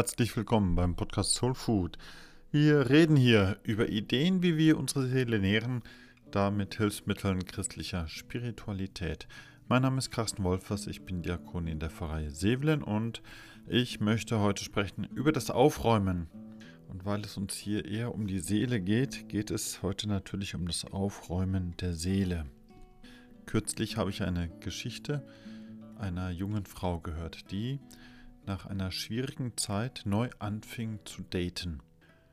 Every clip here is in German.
Herzlich willkommen beim Podcast Soul Food. Wir reden hier über Ideen, wie wir unsere Seele nähren, da mit Hilfsmitteln christlicher Spiritualität. Mein Name ist Carsten Wolfers, ich bin Diakon in der Pfarrei Sevelen und ich möchte heute sprechen über das Aufräumen. Und weil es uns hier eher um die Seele geht, geht es heute natürlich um das Aufräumen der Seele. Kürzlich habe ich eine Geschichte einer jungen Frau gehört, die nach einer schwierigen Zeit neu anfing zu daten.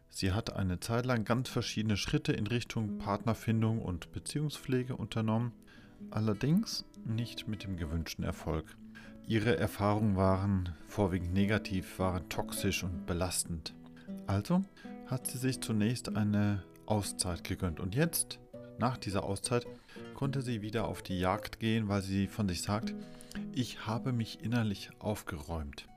Sie hat eine Zeit lang ganz verschiedene Schritte in Richtung Partnerfindung und Beziehungspflege unternommen, allerdings nicht mit dem gewünschten Erfolg. Ihre Erfahrungen waren vorwiegend negativ, waren toxisch und belastend. Also hat sie sich zunächst eine Auszeit gegönnt und jetzt, nach dieser Auszeit, konnte sie wieder auf die Jagd gehen, weil sie von sich sagt, ich habe mich innerlich aufgeräumt.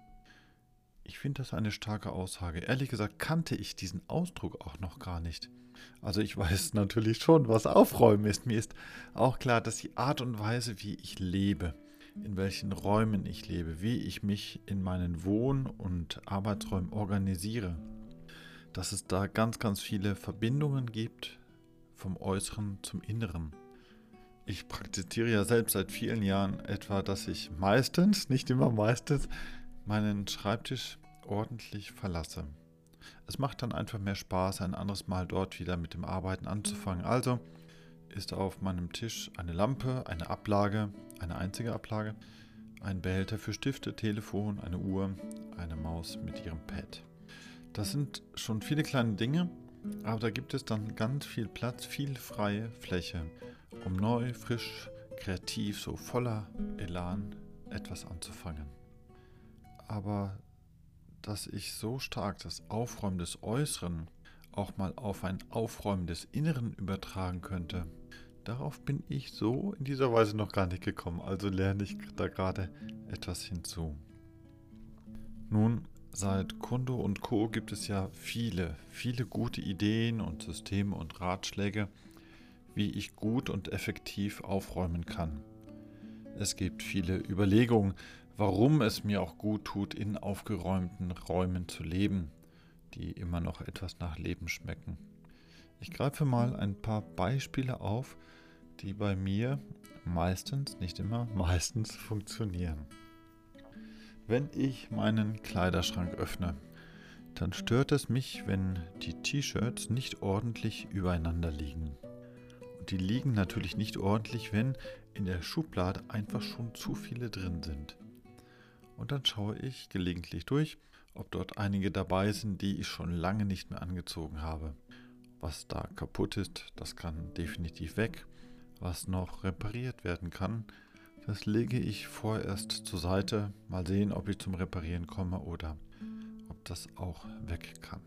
Ich finde das eine starke Aussage. Ehrlich gesagt kannte ich diesen Ausdruck auch noch gar nicht. Also ich weiß natürlich schon, was Aufräumen ist. Mir ist auch klar, dass die Art und Weise, wie ich lebe, in welchen Räumen ich lebe, wie ich mich in meinen Wohn- und Arbeitsräumen organisiere, dass es da ganz, ganz viele Verbindungen gibt vom Äußeren zum Inneren. Ich praktiziere ja selbst seit vielen Jahren etwa, dass ich meistens, nicht immer meistens, meinen Schreibtisch ordentlich verlasse. Es macht dann einfach mehr Spaß, ein anderes Mal dort wieder mit dem Arbeiten anzufangen. Also ist auf meinem Tisch eine Lampe, eine Ablage, eine einzige Ablage, ein Behälter für Stifte, Telefon, eine Uhr, eine Maus mit ihrem Pad. Das sind schon viele kleine Dinge, aber da gibt es dann ganz viel Platz, viel freie Fläche, um neu, frisch, kreativ, so voller Elan etwas anzufangen. Aber dass ich so stark das Aufräumen des Äußeren auch mal auf ein Aufräumen des Inneren übertragen könnte. Darauf bin ich so in dieser Weise noch gar nicht gekommen, also lerne ich da gerade etwas hinzu. Nun, seit Kondo und Co gibt es ja viele, viele gute Ideen und Systeme und Ratschläge, wie ich gut und effektiv aufräumen kann. Es gibt viele Überlegungen, warum es mir auch gut tut, in aufgeräumten Räumen zu leben, die immer noch etwas nach Leben schmecken. Ich greife mal ein paar Beispiele auf, die bei mir meistens, nicht immer, meistens funktionieren. Wenn ich meinen Kleiderschrank öffne, dann stört es mich, wenn die T-Shirts nicht ordentlich übereinander liegen. Und die liegen natürlich nicht ordentlich, wenn in der Schublade einfach schon zu viele drin sind und dann schaue ich gelegentlich durch, ob dort einige dabei sind, die ich schon lange nicht mehr angezogen habe. Was da kaputt ist, das kann definitiv weg. Was noch repariert werden kann, das lege ich vorerst zur Seite. Mal sehen, ob ich zum Reparieren komme oder ob das auch weg kann.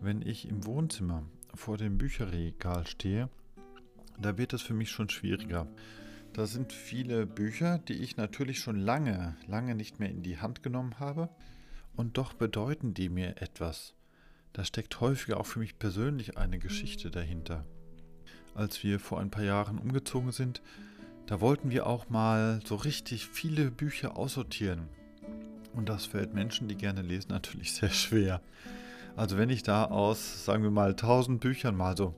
Wenn ich im Wohnzimmer vor dem Bücherregal stehe, da wird es für mich schon schwieriger. Da sind viele Bücher, die ich natürlich schon lange, lange nicht mehr in die Hand genommen habe. Und doch bedeuten die mir etwas. Da steckt häufiger auch für mich persönlich eine Geschichte dahinter. Als wir vor ein paar Jahren umgezogen sind, da wollten wir auch mal so richtig viele Bücher aussortieren. Und das fällt Menschen, die gerne lesen, natürlich sehr schwer. Also wenn ich da aus, sagen wir mal, 1000 Büchern mal so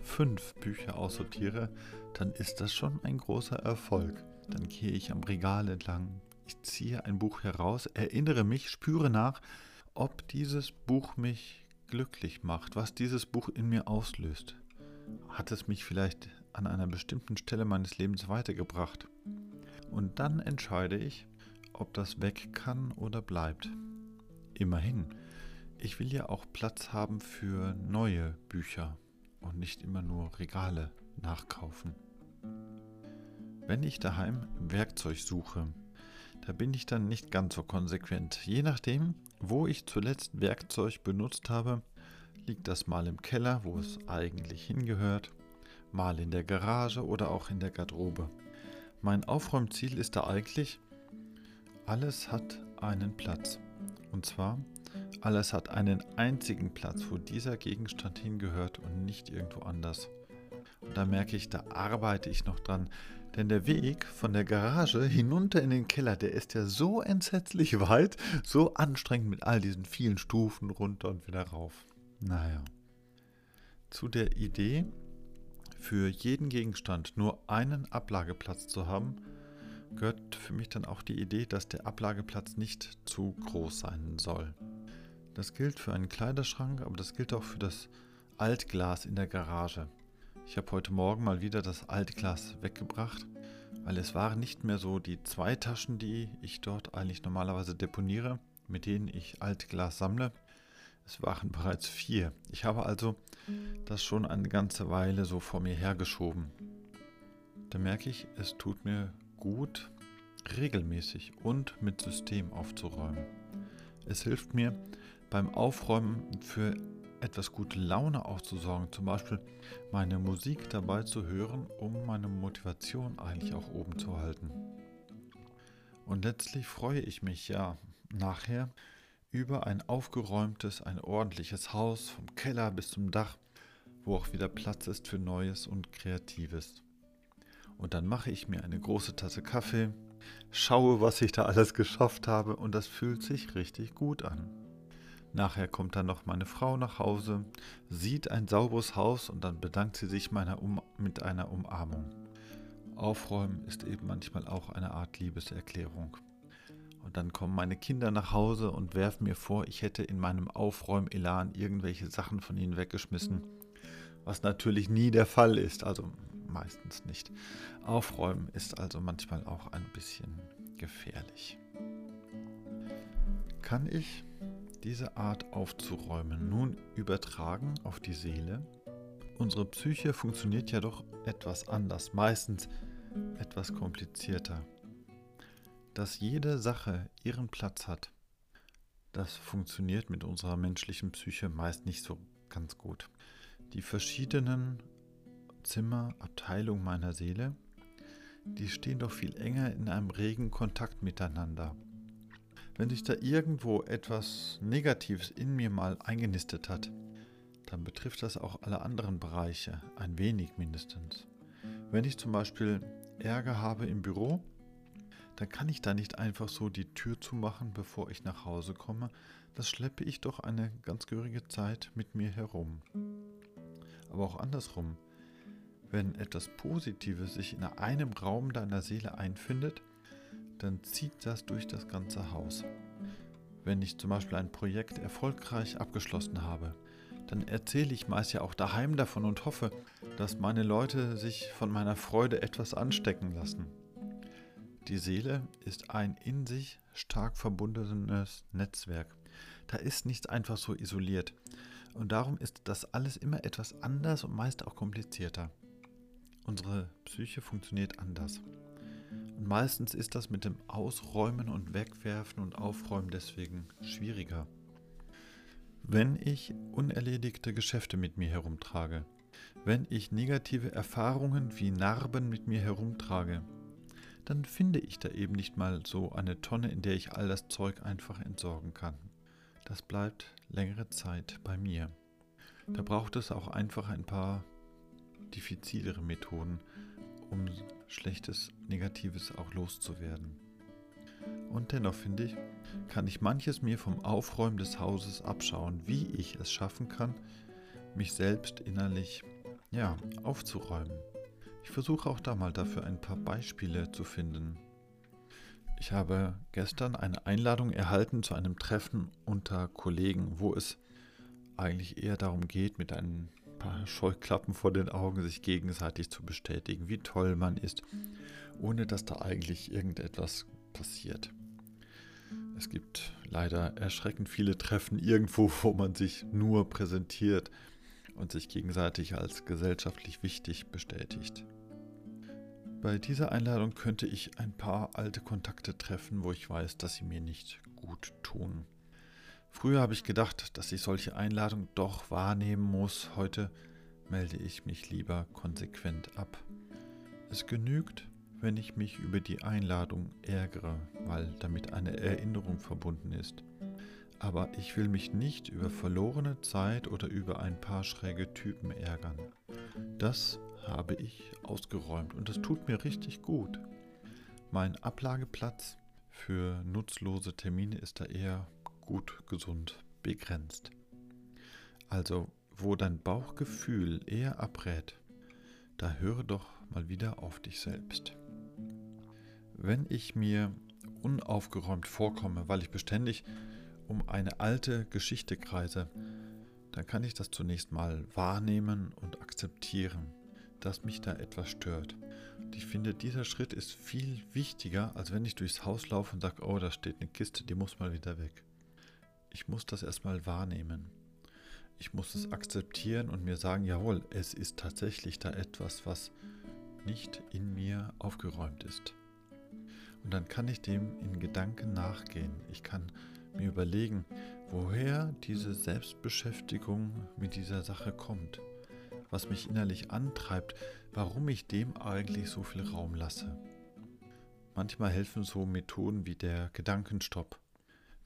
fünf Bücher aussortiere, dann ist das schon ein großer Erfolg. Dann gehe ich am Regal entlang, ich ziehe ein Buch heraus, erinnere mich, spüre nach, ob dieses Buch mich glücklich macht, was dieses Buch in mir auslöst. Hat es mich vielleicht an einer bestimmten Stelle meines Lebens weitergebracht? Und dann entscheide ich, ob das weg kann oder bleibt. Immerhin, ich will ja auch Platz haben für neue Bücher und nicht immer nur Regale nachkaufen. Wenn ich daheim Werkzeug suche, da bin ich dann nicht ganz so konsequent. Je nachdem, wo ich zuletzt Werkzeug benutzt habe, liegt das mal im Keller, wo es eigentlich hingehört, mal in der Garage oder auch in der Garderobe. Mein Aufräumziel ist da eigentlich, alles hat einen Platz. Und zwar, alles hat einen einzigen Platz, wo dieser Gegenstand hingehört und nicht irgendwo anders. Und da merke ich, da arbeite ich noch dran, Denn der Weg von der Garage hinunter in den Keller, der ist ja so entsetzlich weit, so anstrengend mit all diesen vielen Stufen runter und wieder rauf. Naja. Zu der Idee, für jeden Gegenstand nur einen Ablageplatz zu haben, gehört für mich dann auch die Idee, dass der Ablageplatz nicht zu groß sein soll. Das gilt für einen Kleiderschrank, aber das gilt auch für das Altglas in der Garage. Ich habe heute Morgen mal wieder das Altglas weggebracht, weil es waren nicht mehr so die zwei Taschen, die ich dort eigentlich normalerweise deponiere, mit denen ich Altglas sammle. Es waren bereits vier. Ich habe also das schon eine ganze Weile so vor mir hergeschoben. Da merke ich, es tut mir gut, regelmäßig und mit System aufzuräumen. Es hilft mir beim Aufräumen für etwas gute Laune aufzusorgen, zum Beispiel meine Musik dabei zu hören, um meine Motivation eigentlich auch oben zu halten. Und letztlich freue ich mich ja nachher über ein aufgeräumtes, ein ordentliches Haus, vom Keller bis zum Dach, wo auch wieder Platz ist für Neues und Kreatives. Und dann mache ich mir eine große Tasse Kaffee, schaue, was ich da alles geschafft habe und das fühlt sich richtig gut an. Nachher kommt dann noch meine Frau nach Hause, sieht ein sauberes Haus und dann bedankt sie sich um mit einer Umarmung. Aufräumen ist eben manchmal auch eine Art Liebeserklärung. Und dann kommen meine Kinder nach Hause und werfen mir vor, ich hätte in meinem Aufräumelan irgendwelche Sachen von ihnen weggeschmissen, was natürlich nie der Fall ist, also meistens nicht. Aufräumen ist also manchmal auch ein bisschen gefährlich. Kann ich diese Art aufzuräumen nun übertragen auf die Seele? Unsere Psyche funktioniert ja doch etwas anders, meistens etwas komplizierter. Dass jede Sache ihren Platz hat, das funktioniert mit unserer menschlichen Psyche meist nicht so ganz gut. Die verschiedenen Zimmer, Abteilungen meiner Seele, die stehen doch viel enger in einem regen Kontakt miteinander. Wenn sich da irgendwo etwas Negatives in mir mal eingenistet hat, dann betrifft das auch alle anderen Bereiche, ein wenig mindestens. Wenn ich zum Beispiel Ärger habe im Büro, dann kann ich da nicht einfach so die Tür zumachen, bevor ich nach Hause komme. Das schleppe ich doch eine ganz gehörige Zeit mit mir herum. Aber auch andersrum. Wenn etwas Positives sich in einem Raum deiner Seele einfindet, dann zieht das durch das ganze Haus. Wenn ich zum Beispiel ein Projekt erfolgreich abgeschlossen habe, dann erzähle ich meist ja auch daheim davon und hoffe, dass meine Leute sich von meiner Freude etwas anstecken lassen. Die Seele ist ein in sich stark verbundenes Netzwerk. Da ist nichts einfach so isoliert. Und darum ist das alles immer etwas anders und meist auch komplizierter. Unsere Psyche funktioniert anders. Meistens ist das mit dem Ausräumen und Wegwerfen und Aufräumen deswegen schwieriger. Wenn ich unerledigte Geschäfte mit mir herumtrage, wenn ich negative Erfahrungen wie Narben mit mir herumtrage, dann finde ich da eben nicht mal so eine Tonne, in der ich all das Zeug einfach entsorgen kann. Das bleibt längere Zeit bei mir. Da braucht es auch einfach ein paar diffizilere Methoden, um Schlechtes, Negatives auch loszuwerden. Und dennoch finde ich, kann ich manches mir vom Aufräumen des Hauses abschauen, wie ich es schaffen kann, mich selbst innerlich ja, aufzuräumen. Ich versuche auch da mal dafür ein paar Beispiele zu finden. Ich habe gestern eine Einladung erhalten zu einem Treffen unter Kollegen, wo es eigentlich eher darum geht, mit einem paar Scheuklappen vor den Augen, sich gegenseitig zu bestätigen, wie toll man ist, ohne dass da eigentlich irgendetwas passiert. Es gibt leider erschreckend viele Treffen irgendwo, wo man sich nur präsentiert und sich gegenseitig als gesellschaftlich wichtig bestätigt. Bei dieser Einladung könnte ich ein paar alte Kontakte treffen, wo ich weiß, dass sie mir nicht gut tun. Früher habe ich gedacht, dass ich solche Einladungen doch wahrnehmen muss. Heute melde ich mich lieber konsequent ab. Es genügt, wenn ich mich über die Einladung ärgere, weil damit eine Erinnerung verbunden ist. Aber ich will mich nicht über verlorene Zeit oder über ein paar schräge Typen ärgern. Das habe ich ausgeräumt und das tut mir richtig gut. Mein Ablageplatz für nutzlose Termine ist da eher gut, gesund, begrenzt. Also, wo dein Bauchgefühl eher abrät, da höre doch mal wieder auf dich selbst. Wenn ich mir unaufgeräumt vorkomme, weil ich beständig um eine alte Geschichte kreise, dann kann ich das zunächst mal wahrnehmen und akzeptieren, dass mich da etwas stört. Und ich finde, dieser Schritt ist viel wichtiger, als wenn ich durchs Haus laufe und sage, oh, da steht eine Kiste, die muss mal wieder weg. Ich muss das erstmal wahrnehmen. Ich muss es akzeptieren und mir sagen, jawohl, es ist tatsächlich da etwas, was nicht in mir aufgeräumt ist. Und dann kann ich dem in Gedanken nachgehen. Ich kann mir überlegen, woher diese Selbstbeschäftigung mit dieser Sache kommt, was mich innerlich antreibt, warum ich dem eigentlich so viel Raum lasse. Manchmal helfen so Methoden wie der Gedankenstopp.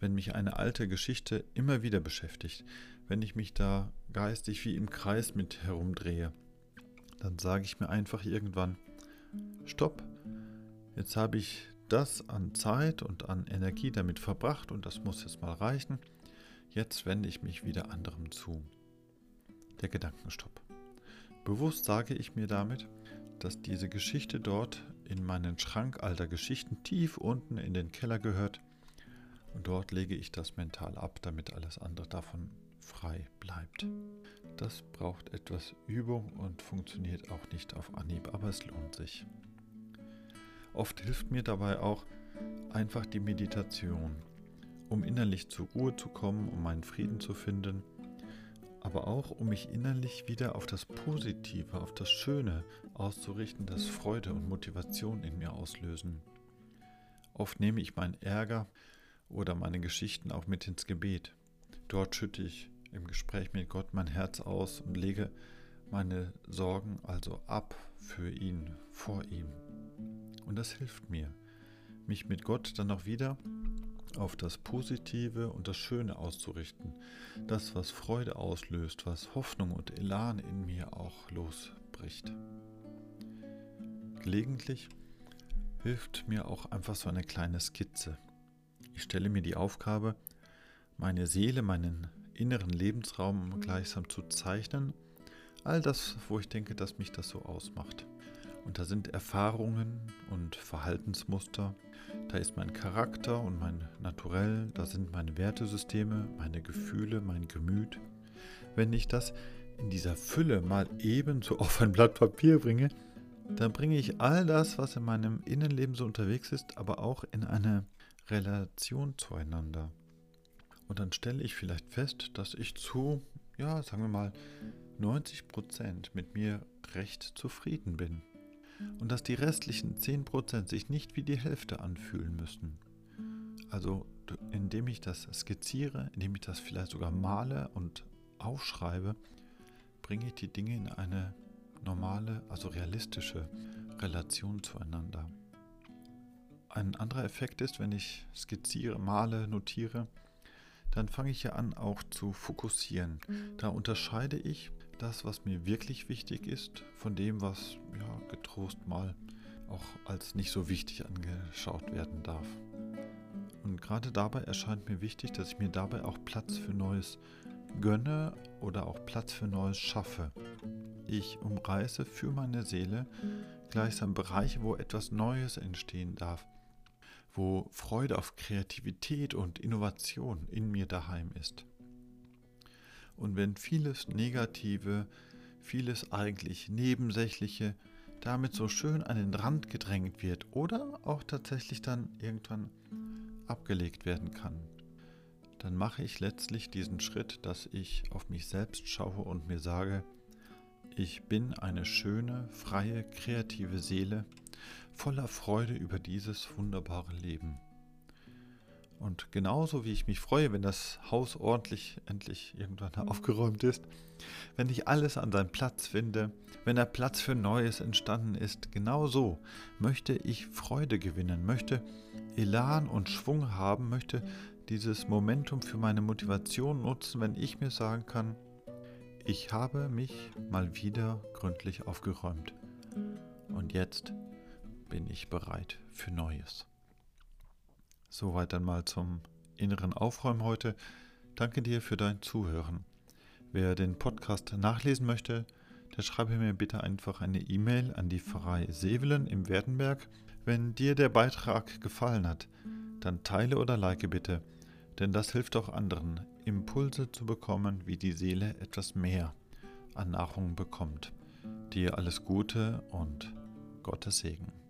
Wenn mich eine alte Geschichte immer wieder beschäftigt, wenn ich mich da geistig wie im Kreis mit herumdrehe, dann sage ich mir einfach irgendwann, stopp, jetzt habe ich das an Zeit und an Energie damit verbracht und das muss jetzt mal reichen. Jetzt wende ich mich wieder anderem zu. Der Gedankenstopp. Bewusst sage ich mir damit, dass diese Geschichte dort in meinen Schrank alter Geschichten tief unten in den Keller gehört und dort lege ich das mental ab, damit alles andere davon frei bleibt. Das braucht etwas Übung und funktioniert auch nicht auf Anhieb, aber es lohnt sich. Oft hilft mir dabei auch einfach die Meditation, um innerlich zur Ruhe zu kommen, um meinen Frieden zu finden, aber auch um mich innerlich wieder auf das Positive, auf das Schöne auszurichten, das Freude und Motivation in mir auslösen. Oft nehme ich meinen Ärger oder meine Geschichten auch mit ins Gebet. Dort schütte ich im Gespräch mit Gott mein Herz aus und lege meine Sorgen also ab für ihn, vor ihm. Und das hilft mir, mich mit Gott dann auch wieder auf das Positive und das Schöne auszurichten. Das, was Freude auslöst, was Hoffnung und Elan in mir auch losbricht. Gelegentlich hilft mir auch einfach so eine kleine Skizze. Ich stelle mir die Aufgabe, meine Seele, meinen inneren Lebensraum gleichsam zu zeichnen. All das, wo ich denke, dass mich das so ausmacht. Und da sind Erfahrungen und Verhaltensmuster, da ist mein Charakter und mein Naturell, da sind meine Wertesysteme, meine Gefühle, mein Gemüt. Wenn ich das in dieser Fülle mal ebenso auf ein Blatt Papier bringe, dann bringe ich all das, was in meinem Innenleben so unterwegs ist, aber auch in eine Relation zueinander. Und dann stelle ich vielleicht fest, dass ich zu, ja, sagen wir mal, 90 Prozent mit mir recht zufrieden bin und dass die restlichen 10% sich nicht wie die Hälfte anfühlen müssen. Also indem ich das skizziere, indem ich das vielleicht sogar male und aufschreibe, bringe ich die Dinge in eine normale, also realistische Relation zueinander. Ein anderer Effekt ist, wenn ich skizziere, male, notiere, dann fange ich ja an auch zu fokussieren. Da unterscheide ich das, was mir wirklich wichtig ist, von dem, was ja, getrost mal auch als nicht so wichtig angeschaut werden darf. Und gerade dabei erscheint mir wichtig, dass ich mir dabei auch Platz für Neues gönne oder auch Platz für Neues schaffe. Ich umreiße für meine Seele gleichsam Bereiche, wo etwas Neues entstehen darf, wo Freude auf Kreativität und Innovation in mir daheim ist. Und wenn vieles Negative, vieles eigentlich Nebensächliche damit so schön an den Rand gedrängt wird oder auch tatsächlich dann irgendwann abgelegt werden kann, dann mache ich letztlich diesen Schritt, dass ich auf mich selbst schaue und mir sage, ich bin eine schöne, freie, kreative Seele, voller Freude über dieses wunderbare Leben. Und genauso wie ich mich freue, wenn das Haus ordentlich endlich irgendwann mhm. aufgeräumt ist, wenn ich alles an seinen Platz finde, wenn der Platz für Neues entstanden ist, genauso möchte ich Freude gewinnen, möchte Elan und Schwung haben, möchte dieses Momentum für meine Motivation nutzen, wenn ich mir sagen kann, ich habe mich mal wieder gründlich aufgeräumt. Und jetzt bin ich bereit für Neues. Soweit dann mal zum inneren Aufräumen heute. Danke dir für dein Zuhören. Wer den Podcast nachlesen möchte, der schreibe mir bitte einfach eine E-Mail an die Pfarrei Sevelen im Werdenberg. Wenn dir der Beitrag gefallen hat, dann teile oder like bitte, denn das hilft auch anderen, Impulse zu bekommen, wie die Seele etwas mehr an Nahrung bekommt. Dir alles Gute und Gottes Segen.